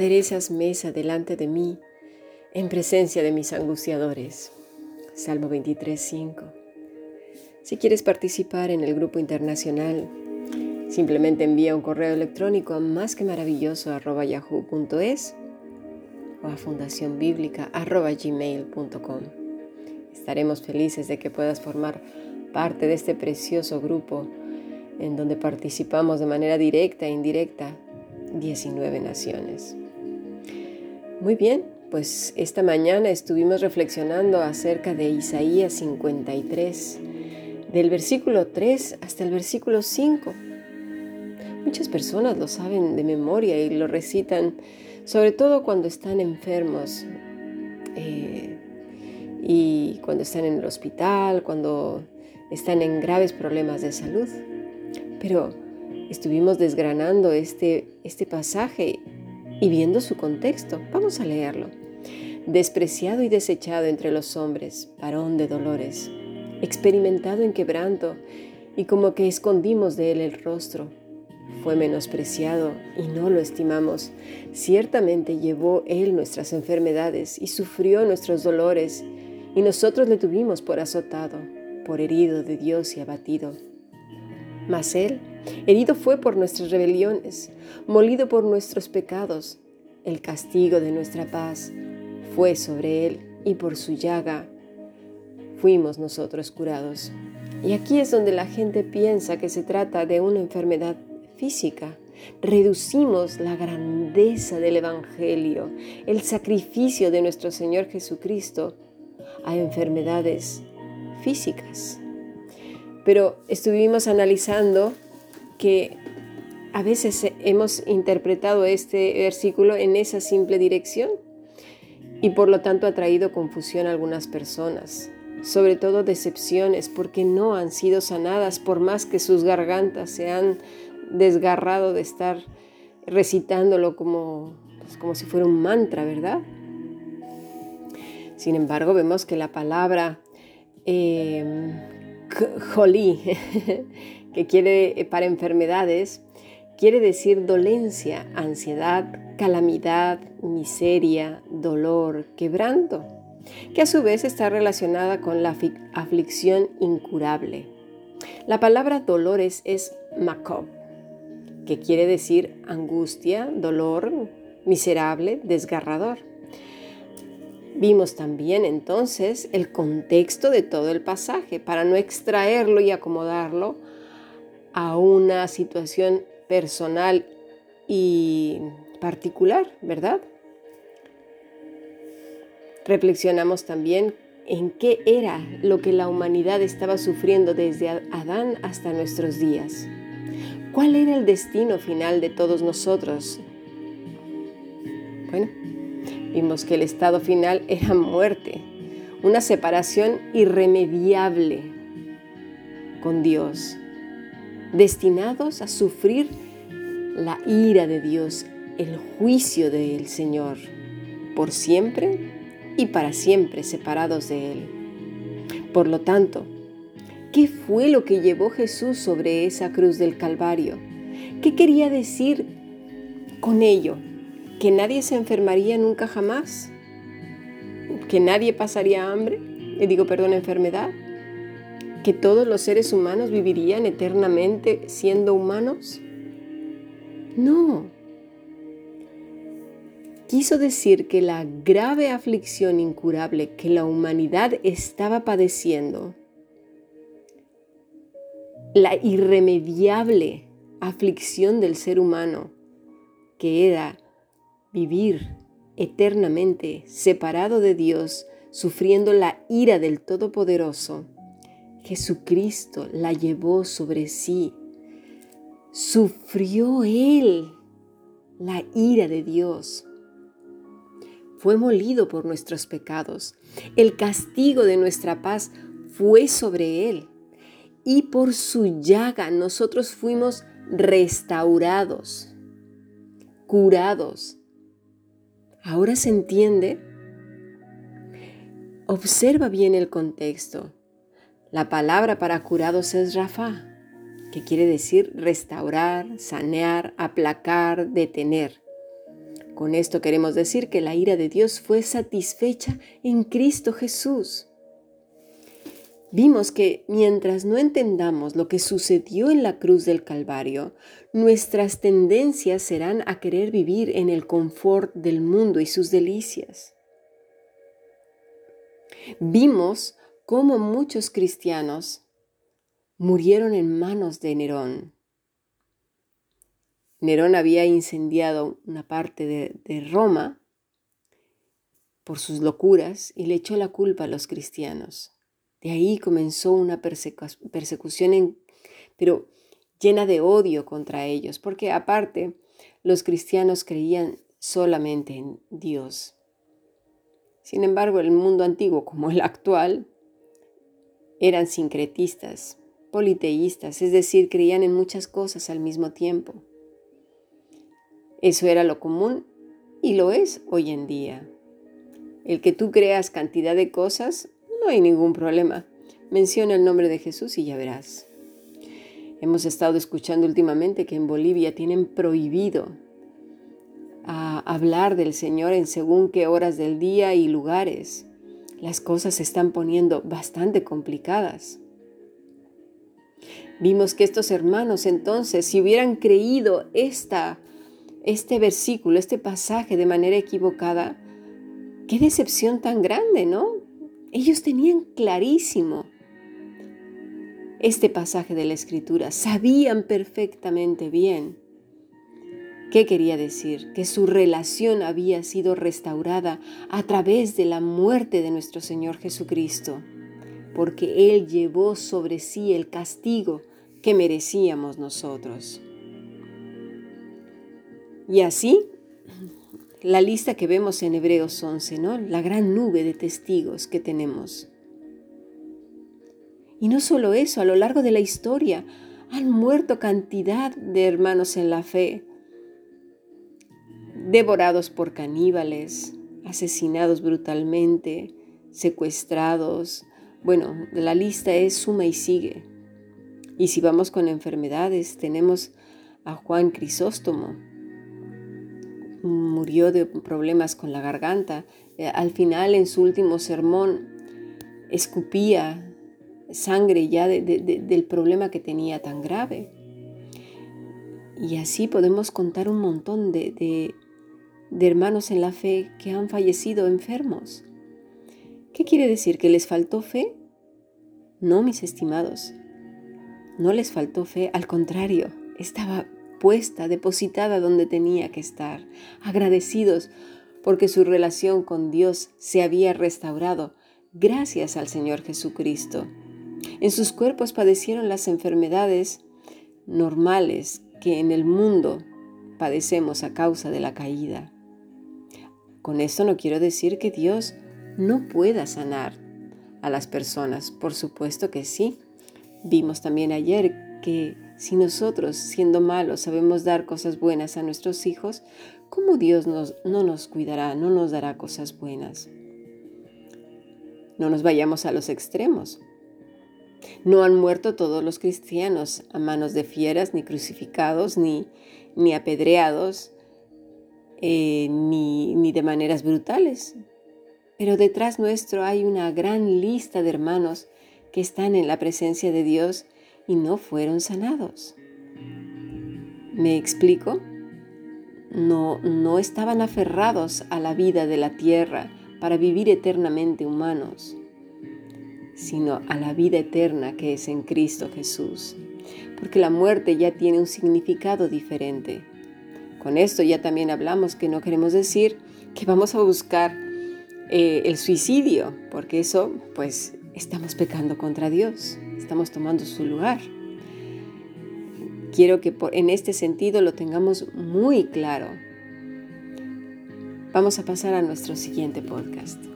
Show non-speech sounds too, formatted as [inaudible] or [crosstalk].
aderezas mesa delante de mí en presencia de mis angustiadores. Salmo 23, 5. Si quieres participar en el grupo internacional, simplemente envía un correo electrónico a más que maravilloso yahoo.es o a fundacionbiblica.gmail.com. Estaremos felices de que puedas formar parte de este precioso grupo en donde participamos de manera directa e indirecta 19 naciones. Muy bien, pues esta mañana estuvimos reflexionando acerca de Isaías 53, del versículo 3 hasta el versículo 5. Muchas personas lo saben de memoria y lo recitan, sobre todo cuando están enfermos eh, y cuando están en el hospital, cuando están en graves problemas de salud. Pero estuvimos desgranando este, este pasaje y viendo su contexto. Vamos a leerlo. Despreciado y desechado entre los hombres, varón de dolores, experimentado en quebranto y como que escondimos de él el rostro. Fue menospreciado y no lo estimamos. Ciertamente llevó él nuestras enfermedades y sufrió nuestros dolores, y nosotros le tuvimos por azotado, por herido de Dios y abatido. Mas él Herido fue por nuestras rebeliones, molido por nuestros pecados. El castigo de nuestra paz fue sobre él y por su llaga fuimos nosotros curados. Y aquí es donde la gente piensa que se trata de una enfermedad física. Reducimos la grandeza del Evangelio, el sacrificio de nuestro Señor Jesucristo a enfermedades físicas. Pero estuvimos analizando que a veces hemos interpretado este versículo en esa simple dirección y por lo tanto ha traído confusión a algunas personas, sobre todo decepciones porque no han sido sanadas por más que sus gargantas se han desgarrado de estar recitándolo como, pues, como si fuera un mantra, ¿verdad? Sin embargo, vemos que la palabra eh, jolí [laughs] que quiere eh, para enfermedades, quiere decir dolencia, ansiedad, calamidad, miseria, dolor, quebranto, que a su vez está relacionada con la aflicción incurable. La palabra dolores es makob, que quiere decir angustia, dolor, miserable, desgarrador. Vimos también entonces el contexto de todo el pasaje para no extraerlo y acomodarlo a una situación personal y particular, ¿verdad? Reflexionamos también en qué era lo que la humanidad estaba sufriendo desde Adán hasta nuestros días. ¿Cuál era el destino final de todos nosotros? Bueno, vimos que el estado final [laughs] era muerte, una separación irremediable con Dios destinados a sufrir la ira de Dios, el juicio del Señor, por siempre y para siempre separados de Él. Por lo tanto, ¿qué fue lo que llevó Jesús sobre esa cruz del Calvario? ¿Qué quería decir con ello? ¿Que nadie se enfermaría nunca jamás? ¿Que nadie pasaría hambre? Le digo, perdón, enfermedad que todos los seres humanos vivirían eternamente siendo humanos? No. Quiso decir que la grave aflicción incurable que la humanidad estaba padeciendo, la irremediable aflicción del ser humano, que era vivir eternamente separado de Dios, sufriendo la ira del Todopoderoso, Jesucristo la llevó sobre sí. Sufrió Él la ira de Dios. Fue molido por nuestros pecados. El castigo de nuestra paz fue sobre Él. Y por su llaga nosotros fuimos restaurados, curados. ¿Ahora se entiende? Observa bien el contexto. La palabra para curados es Rafa, que quiere decir restaurar, sanear, aplacar, detener. Con esto queremos decir que la ira de Dios fue satisfecha en Cristo Jesús. Vimos que mientras no entendamos lo que sucedió en la cruz del Calvario, nuestras tendencias serán a querer vivir en el confort del mundo y sus delicias. Vimos cómo muchos cristianos murieron en manos de Nerón. Nerón había incendiado una parte de, Roma por sus locuras y le echó la culpa a los cristianos. De ahí comenzó una persecución, pero llena de odio contra ellos, porque aparte los cristianos creían solamente en Dios. Sin embargo, el mundo antiguo como el actual eran sincretistas, politeístas, es decir, creían en muchas cosas al mismo tiempo. Eso era lo común y lo es hoy en día. El que tú creas cantidad de cosas no hay ningún problema. Menciona el nombre de Jesús y ya verás. Hemos estado escuchando últimamente que en Bolivia tienen prohibido a hablar del Señor en según qué horas del día y lugares. Las cosas se están poniendo bastante complicadas. Vimos que estos hermanos entonces, si hubieran creído esta, este versículo, este pasaje de manera equivocada, qué decepción tan grande, ¿no? Ellos tenían clarísimo este pasaje de la escritura, sabían perfectamente bien qué quería decir, que su relación había sido restaurada a través de la muerte de nuestro Señor Jesucristo, porque Él llevó sobre sí el castigo que merecíamos nosotros. Y así la lista que vemos en Hebreos 11, ¿no? La gran nube de testigos que tenemos. Y no solo eso, a lo largo de la historia han muerto cantidad de hermanos en la fe, devorados por caníbales, asesinados brutalmente, secuestrados. Bueno, la lista es suma y sigue. Y si vamos con enfermedades, tenemos a Juan Crisóstomo, murió de problemas con la garganta. Eh, al final, en su último sermón, escupía sangre ya del problema que tenía tan grave. Y así podemos contar un montón de, de hermanos en la fe que han fallecido enfermos. ¿Qué quiere decir? ¿Que les faltó fe? No, mis estimados. No les faltó fe, al contrario, estaba puesta, depositada donde tenía que estar, agradecidos porque su relación con Dios se había restaurado gracias al Señor Jesucristo. En sus cuerpos padecieron las enfermedades normales que en el mundo padecemos a causa de la caída. Con esto no quiero decir que Dios no pueda sanar a las personas, por supuesto que sí. Vimos también ayer que si nosotros, siendo malos, sabemos dar cosas buenas a nuestros hijos, ¿cómo Dios no nos cuidará, no nos dará cosas buenas? No nos vayamos a los extremos. No han muerto todos los cristianos a manos de fieras, ni crucificados, ni, ni apedreados, eh, ni, ni de maneras brutales. Pero detrás nuestro hay una gran lista de hermanos que están en la presencia de Dios y no fueron sanados. ¿Me explico? No, no estaban aferrados a la vida de la tierra para vivir eternamente humanos sino a la vida eterna que es en Cristo Jesús. Porque la muerte ya tiene un significado diferente. Con esto ya también hablamos que no queremos decir que vamos a buscar eh, el suicidio, porque eso pues estamos pecando contra Dios, estamos tomando su lugar. Quiero que en este sentido lo tengamos muy claro. Vamos a pasar a nuestro siguiente podcast.